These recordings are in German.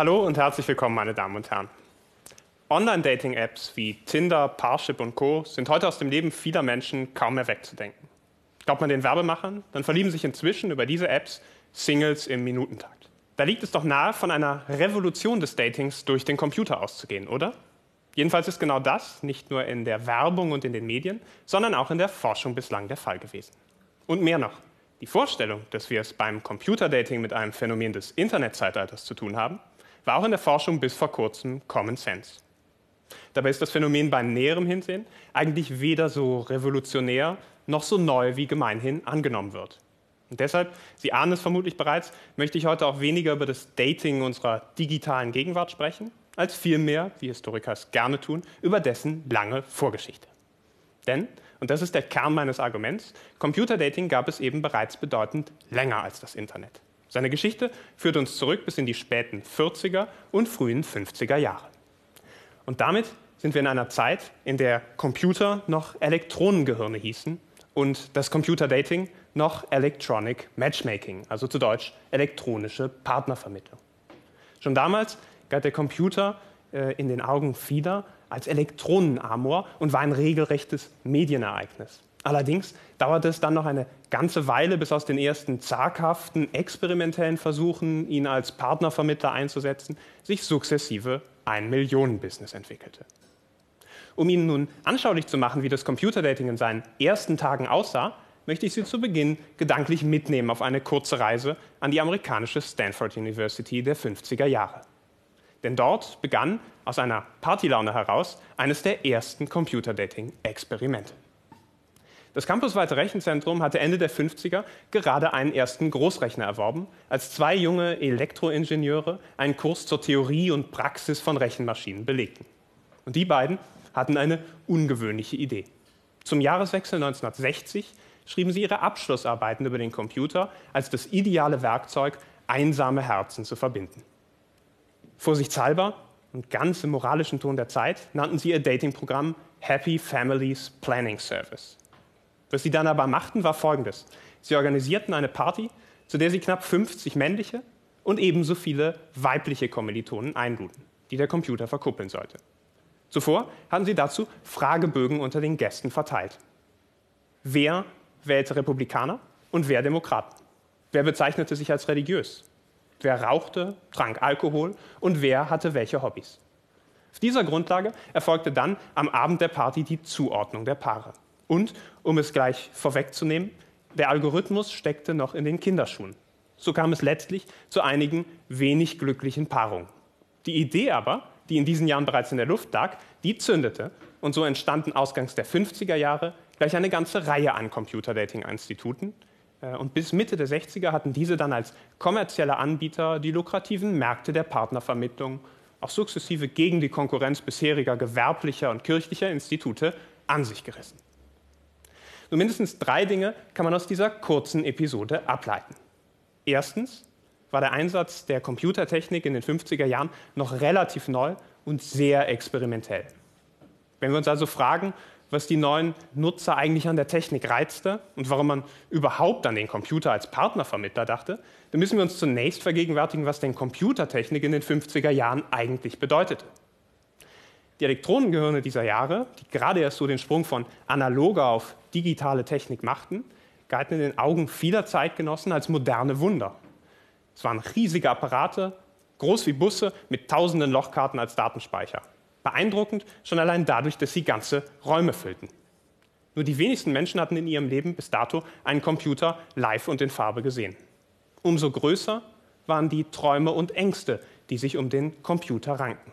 Hallo und herzlich willkommen, meine Damen und Herren. Online-Dating-Apps wie Tinder, Parship und Co. sind heute aus dem Leben vieler Menschen kaum mehr wegzudenken. Glaubt man den Werbemachern, dann verlieben sich inzwischen über diese Apps Singles im Minutentakt. Da liegt es doch nahe, von einer Revolution des Datings durch den Computer auszugehen, oder? Jedenfalls ist genau das nicht nur in der Werbung und in den Medien, sondern auch in der Forschung bislang der Fall gewesen. Und mehr noch, die Vorstellung, dass wir es beim Computerdating mit einem Phänomen des Internetzeitalters zu tun haben, war auch in der Forschung bis vor kurzem Common Sense. Dabei ist das Phänomen beim näherem Hinsehen eigentlich weder so revolutionär noch so neu wie gemeinhin angenommen wird. Und deshalb, Sie ahnen es vermutlich bereits, möchte ich heute auch weniger über das Dating unserer digitalen Gegenwart sprechen, als vielmehr, wie Historiker es gerne tun, über dessen lange Vorgeschichte. Denn, und das ist der Kern meines Arguments, Computerdating gab es eben bereits bedeutend länger als das Internet. Seine Geschichte führt uns zurück bis in die späten 40er und frühen 50er Jahre. Und damit sind wir in einer Zeit, in der Computer noch Elektronengehirne hießen und das Computerdating noch Electronic Matchmaking, also zu Deutsch elektronische Partnervermittlung. Schon damals galt der Computer äh, in den Augen vieler als Elektronenamor und war ein regelrechtes Medienereignis. Allerdings dauerte es dann noch eine ganze Weile, bis aus den ersten zaghaften, experimentellen Versuchen, ihn als Partnervermittler einzusetzen, sich sukzessive ein Millionenbusiness entwickelte. Um Ihnen nun anschaulich zu machen, wie das Computerdating in seinen ersten Tagen aussah, möchte ich Sie zu Beginn gedanklich mitnehmen auf eine kurze Reise an die amerikanische Stanford University der 50er Jahre. Denn dort begann aus einer Partylaune heraus eines der ersten Computerdating-Experimente. Das campusweite Rechenzentrum hatte Ende der 50er gerade einen ersten Großrechner erworben, als zwei junge Elektroingenieure einen Kurs zur Theorie und Praxis von Rechenmaschinen belegten. Und die beiden hatten eine ungewöhnliche Idee. Zum Jahreswechsel 1960 schrieben sie ihre Abschlussarbeiten über den Computer als das ideale Werkzeug, einsame Herzen zu verbinden. Vorsichtshalber und ganz im moralischen Ton der Zeit nannten sie ihr Datingprogramm Happy Families Planning Service. Was sie dann aber machten, war folgendes. Sie organisierten eine Party, zu der sie knapp 50 männliche und ebenso viele weibliche Kommilitonen einluden, die der Computer verkuppeln sollte. Zuvor hatten sie dazu Fragebögen unter den Gästen verteilt. Wer wählte Republikaner und wer Demokraten? Wer bezeichnete sich als religiös? Wer rauchte, trank Alkohol und wer hatte welche Hobbys? Auf dieser Grundlage erfolgte dann am Abend der Party die Zuordnung der Paare. Und, um es gleich vorwegzunehmen, der Algorithmus steckte noch in den Kinderschuhen. So kam es letztlich zu einigen wenig glücklichen Paarungen. Die Idee aber, die in diesen Jahren bereits in der Luft lag, die zündete und so entstanden ausgangs der 50er Jahre gleich eine ganze Reihe an Computerdating-Instituten. Äh, und bis Mitte der 60er hatten diese dann als kommerzielle Anbieter die lukrativen Märkte der Partnervermittlung auch sukzessive gegen die Konkurrenz bisheriger gewerblicher und kirchlicher Institute an sich gerissen. Nur mindestens drei Dinge kann man aus dieser kurzen Episode ableiten. Erstens war der Einsatz der Computertechnik in den 50er Jahren noch relativ neu und sehr experimentell. Wenn wir uns also fragen, was die neuen Nutzer eigentlich an der Technik reizte und warum man überhaupt an den Computer als Partnervermittler dachte, dann müssen wir uns zunächst vergegenwärtigen, was denn Computertechnik in den 50er Jahren eigentlich bedeutete. Die Elektronengehirne dieser Jahre, die gerade erst so den Sprung von analoger auf digitale Technik machten, galten in den Augen vieler Zeitgenossen als moderne Wunder. Es waren riesige Apparate, groß wie Busse, mit tausenden Lochkarten als Datenspeicher. Beeindruckend schon allein dadurch, dass sie ganze Räume füllten. Nur die wenigsten Menschen hatten in ihrem Leben bis dato einen Computer live und in Farbe gesehen. Umso größer waren die Träume und Ängste, die sich um den Computer ranken.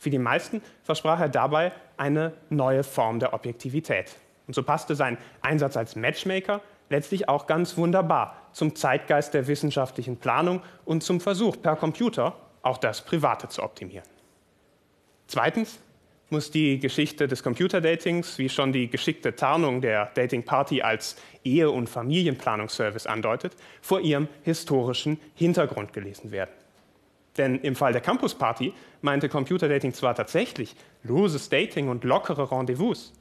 Für die meisten versprach er dabei eine neue Form der Objektivität. Und so passte sein Einsatz als Matchmaker letztlich auch ganz wunderbar zum Zeitgeist der wissenschaftlichen Planung und zum Versuch, per Computer auch das Private zu optimieren. Zweitens muss die Geschichte des Computerdatings, wie schon die geschickte Tarnung der Dating Party als Ehe- und Familienplanungsservice andeutet, vor ihrem historischen Hintergrund gelesen werden. Denn im Fall der Campus Party meinte Computerdating zwar tatsächlich loses Dating und lockere Rendezvous,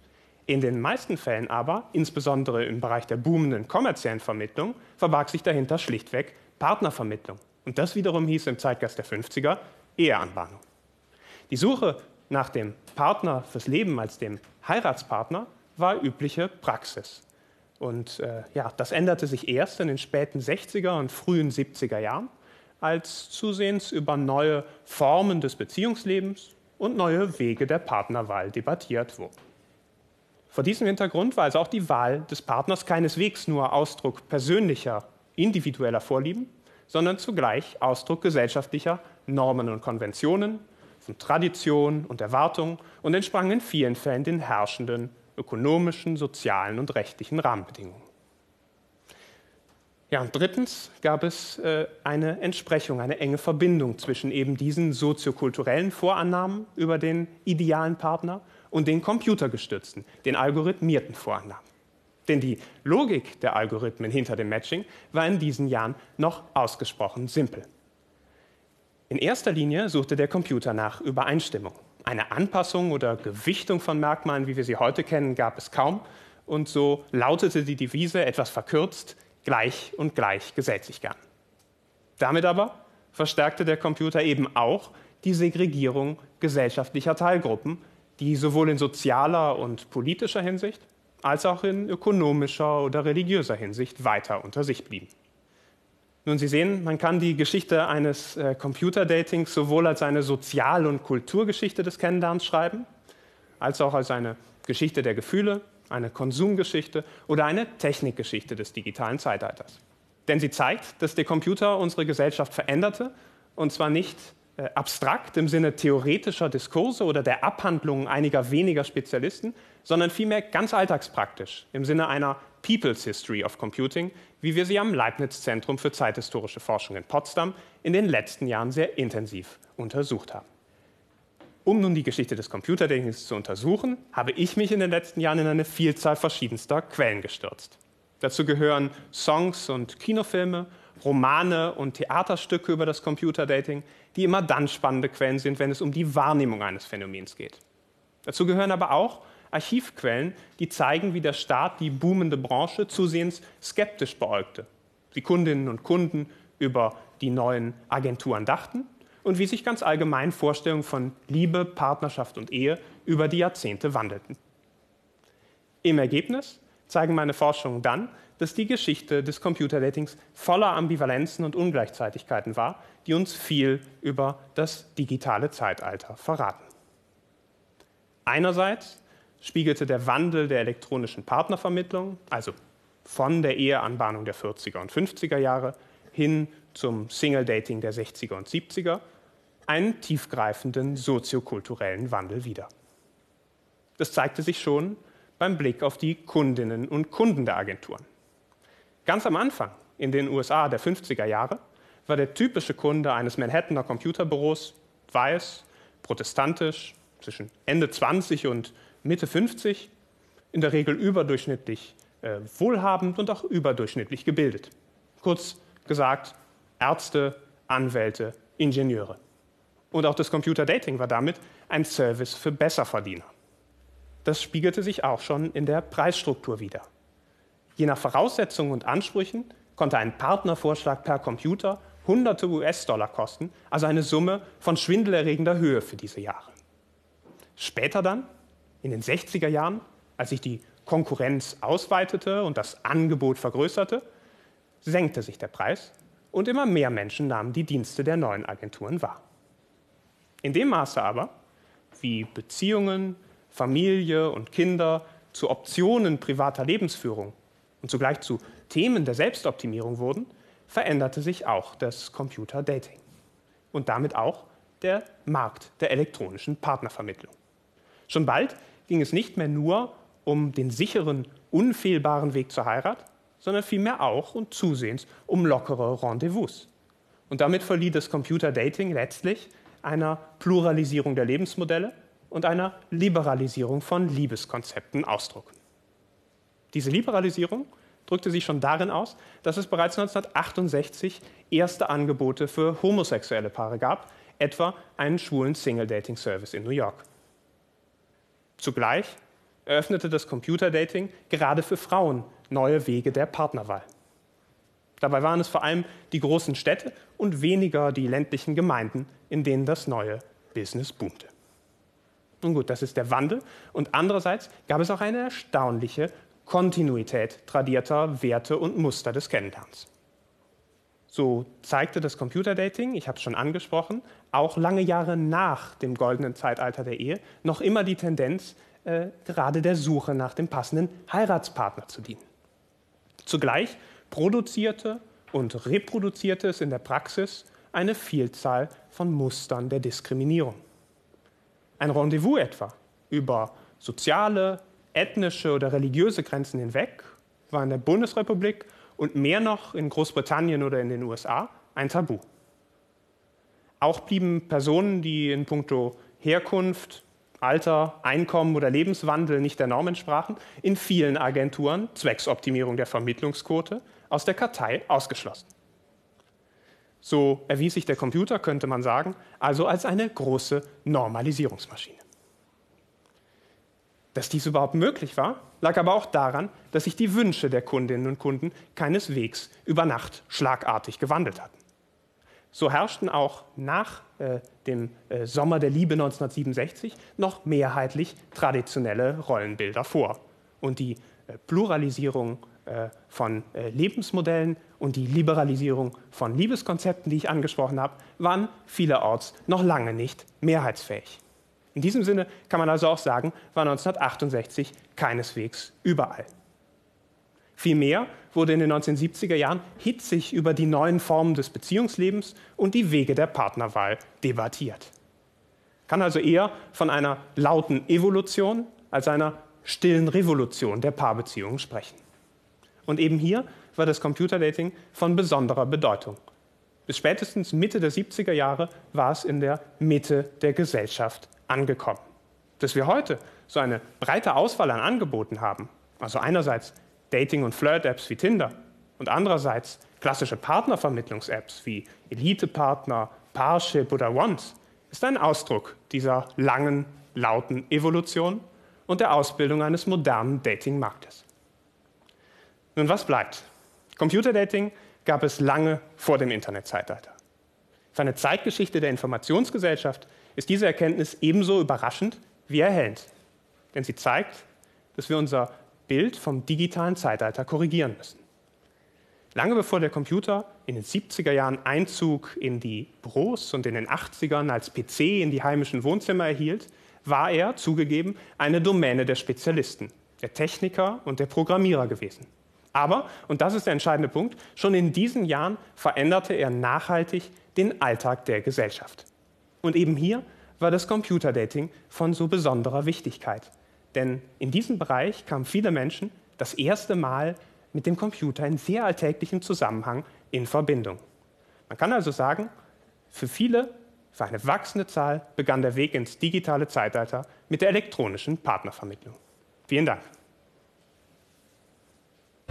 in den meisten Fällen aber, insbesondere im Bereich der boomenden kommerziellen Vermittlung, verbarg sich dahinter schlichtweg Partnervermittlung, Und das wiederum hieß im Zeitgeist der 50er Eheanbahnung. Die Suche nach dem Partner fürs Leben als dem Heiratspartner war übliche Praxis. Und äh, ja, das änderte sich erst in den späten 60er und frühen 70er Jahren, als zusehends über neue Formen des Beziehungslebens und neue Wege der Partnerwahl debattiert wurde. Vor diesem Hintergrund war also auch die Wahl des Partners keineswegs nur Ausdruck persönlicher, individueller Vorlieben, sondern zugleich Ausdruck gesellschaftlicher Normen und Konventionen, von Tradition und Erwartungen und entsprang in vielen Fällen den herrschenden ökonomischen, sozialen und rechtlichen Rahmenbedingungen. Ja, und drittens gab es äh, eine Entsprechung, eine enge Verbindung zwischen eben diesen soziokulturellen Vorannahmen über den idealen Partner und den computergestützten, den algorithmierten Vorannahmen. Denn die Logik der Algorithmen hinter dem Matching war in diesen Jahren noch ausgesprochen simpel. In erster Linie suchte der Computer nach Übereinstimmung. Eine Anpassung oder Gewichtung von Merkmalen, wie wir sie heute kennen, gab es kaum. Und so lautete die Devise etwas verkürzt, gleich und gleich sich gern. Damit aber verstärkte der Computer eben auch die Segregierung gesellschaftlicher Teilgruppen, die sowohl in sozialer und politischer Hinsicht als auch in ökonomischer oder religiöser Hinsicht weiter unter sich blieben. Nun, Sie sehen, man kann die Geschichte eines äh, Computerdatings sowohl als eine Sozial- und Kulturgeschichte des Kennenlernens schreiben, als auch als eine Geschichte der Gefühle, eine Konsumgeschichte oder eine Technikgeschichte des digitalen Zeitalters. Denn sie zeigt, dass der Computer unsere Gesellschaft veränderte, und zwar nicht äh, abstrakt im Sinne theoretischer Diskurse oder der Abhandlungen einiger weniger Spezialisten, sondern vielmehr ganz alltagspraktisch im Sinne einer People's History of Computing, wie wir sie am Leibniz-Zentrum für zeithistorische Forschung in Potsdam in den letzten Jahren sehr intensiv untersucht haben. Um nun die Geschichte des Computerdenkens zu untersuchen, habe ich mich in den letzten Jahren in eine Vielzahl verschiedenster Quellen gestürzt. Dazu gehören Songs und Kinofilme, Romane und Theaterstücke über das Computerdating, die immer dann spannende Quellen sind, wenn es um die Wahrnehmung eines Phänomens geht. Dazu gehören aber auch Archivquellen, die zeigen, wie der Staat die boomende Branche zusehends skeptisch beäugte, wie Kundinnen und Kunden über die neuen Agenturen dachten und wie sich ganz allgemein Vorstellungen von Liebe, Partnerschaft und Ehe über die Jahrzehnte wandelten. Im Ergebnis zeigen meine Forschungen dann, dass die Geschichte des Computerdatings voller Ambivalenzen und Ungleichzeitigkeiten war, die uns viel über das digitale Zeitalter verraten. Einerseits spiegelte der Wandel der elektronischen Partnervermittlung, also von der Eheanbahnung der 40er und 50er Jahre hin zum Single-Dating der 60er und 70er, einen tiefgreifenden soziokulturellen Wandel wider. Das zeigte sich schon beim Blick auf die Kundinnen und Kunden der Agenturen. Ganz am Anfang, in den USA der 50er Jahre, war der typische Kunde eines Manhattaner Computerbüros weiß, protestantisch, zwischen Ende 20 und Mitte 50, in der Regel überdurchschnittlich äh, wohlhabend und auch überdurchschnittlich gebildet. Kurz gesagt, Ärzte, Anwälte, Ingenieure. Und auch das Computerdating war damit ein Service für Besserverdiener. Das spiegelte sich auch schon in der Preisstruktur wider. Je nach Voraussetzungen und Ansprüchen konnte ein Partnervorschlag per Computer hunderte US-Dollar kosten, also eine Summe von schwindelerregender Höhe für diese Jahre. Später dann in den 60er Jahren, als sich die Konkurrenz ausweitete und das Angebot vergrößerte, senkte sich der Preis und immer mehr Menschen nahmen die Dienste der neuen Agenturen wahr. In dem Maße aber, wie Beziehungen, Familie und Kinder zu Optionen privater Lebensführung und zugleich zu Themen der Selbstoptimierung wurden, veränderte sich auch das Computer-Dating und damit auch der Markt der elektronischen Partnervermittlung. Schon bald ging es nicht mehr nur um den sicheren, unfehlbaren Weg zur Heirat, sondern vielmehr auch und zusehends um lockere Rendezvous. Und damit verlieh das Computerdating letztlich einer Pluralisierung der Lebensmodelle und einer Liberalisierung von Liebeskonzepten Ausdruck. Diese Liberalisierung drückte sich schon darin aus, dass es bereits 1968 erste Angebote für homosexuelle Paare gab, etwa einen schwulen Single-Dating-Service in New York. Zugleich eröffnete das Computerdating gerade für Frauen neue Wege der Partnerwahl. Dabei waren es vor allem die großen Städte und weniger die ländlichen Gemeinden, in denen das neue Business boomte. Nun gut, das ist der Wandel. Und andererseits gab es auch eine erstaunliche Kontinuität tradierter Werte und Muster des Kennenlernens. So zeigte das Computerdating, ich habe es schon angesprochen, auch lange Jahre nach dem goldenen Zeitalter der Ehe noch immer die Tendenz, äh, gerade der Suche nach dem passenden Heiratspartner zu dienen. Zugleich produzierte und reproduzierte es in der Praxis eine Vielzahl von Mustern der Diskriminierung. Ein Rendezvous etwa über soziale, ethnische oder religiöse Grenzen hinweg war in der Bundesrepublik und mehr noch in Großbritannien oder in den USA ein Tabu. Auch blieben Personen, die in puncto Herkunft, Alter, Einkommen oder Lebenswandel nicht der Norm entsprachen, in vielen Agenturen zwecks Optimierung der Vermittlungsquote aus der Kartei ausgeschlossen. So erwies sich der Computer, könnte man sagen, also als eine große Normalisierungsmaschine. Dass dies überhaupt möglich war, lag aber auch daran, dass sich die Wünsche der Kundinnen und Kunden keineswegs über Nacht schlagartig gewandelt hatten. So herrschten auch nach äh, dem äh, Sommer der Liebe 1967 noch mehrheitlich traditionelle Rollenbilder vor. Und die äh, Pluralisierung äh, von äh, Lebensmodellen und die Liberalisierung von Liebeskonzepten, die ich angesprochen habe, waren vielerorts noch lange nicht mehrheitsfähig. In diesem Sinne kann man also auch sagen, war 1968 keineswegs überall. Vielmehr wurde in den 1970er Jahren hitzig über die neuen Formen des Beziehungslebens und die Wege der Partnerwahl debattiert. Kann also eher von einer lauten Evolution als einer stillen Revolution der Paarbeziehungen sprechen. Und eben hier war das Computerdating von besonderer Bedeutung. Bis spätestens Mitte der 70er Jahre war es in der Mitte der Gesellschaft angekommen. Dass wir heute so eine breite Auswahl an Angeboten haben, also einerseits Dating- und Flirt-Apps wie Tinder und andererseits klassische Partnervermittlungs-Apps wie Elite-Partner, Parship oder Once, ist ein Ausdruck dieser langen, lauten Evolution und der Ausbildung eines modernen Dating-Marktes. Nun, was bleibt? Computerdating gab es lange vor dem Internetzeitalter. Für eine Zeitgeschichte der Informationsgesellschaft ist diese Erkenntnis ebenso überraschend wie erhellend. Denn sie zeigt, dass wir unser Bild vom digitalen Zeitalter korrigieren müssen. Lange bevor der Computer in den 70er Jahren Einzug in die Büros und in den 80ern als PC in die heimischen Wohnzimmer erhielt, war er, zugegeben, eine Domäne der Spezialisten, der Techniker und der Programmierer gewesen. Aber, und das ist der entscheidende Punkt, schon in diesen Jahren veränderte er nachhaltig den Alltag der Gesellschaft. Und eben hier war das Computerdating von so besonderer Wichtigkeit. Denn in diesem Bereich kamen viele Menschen das erste Mal mit dem Computer in sehr alltäglichem Zusammenhang in Verbindung. Man kann also sagen, für viele, für eine wachsende Zahl, begann der Weg ins digitale Zeitalter mit der elektronischen Partnervermittlung. Vielen Dank.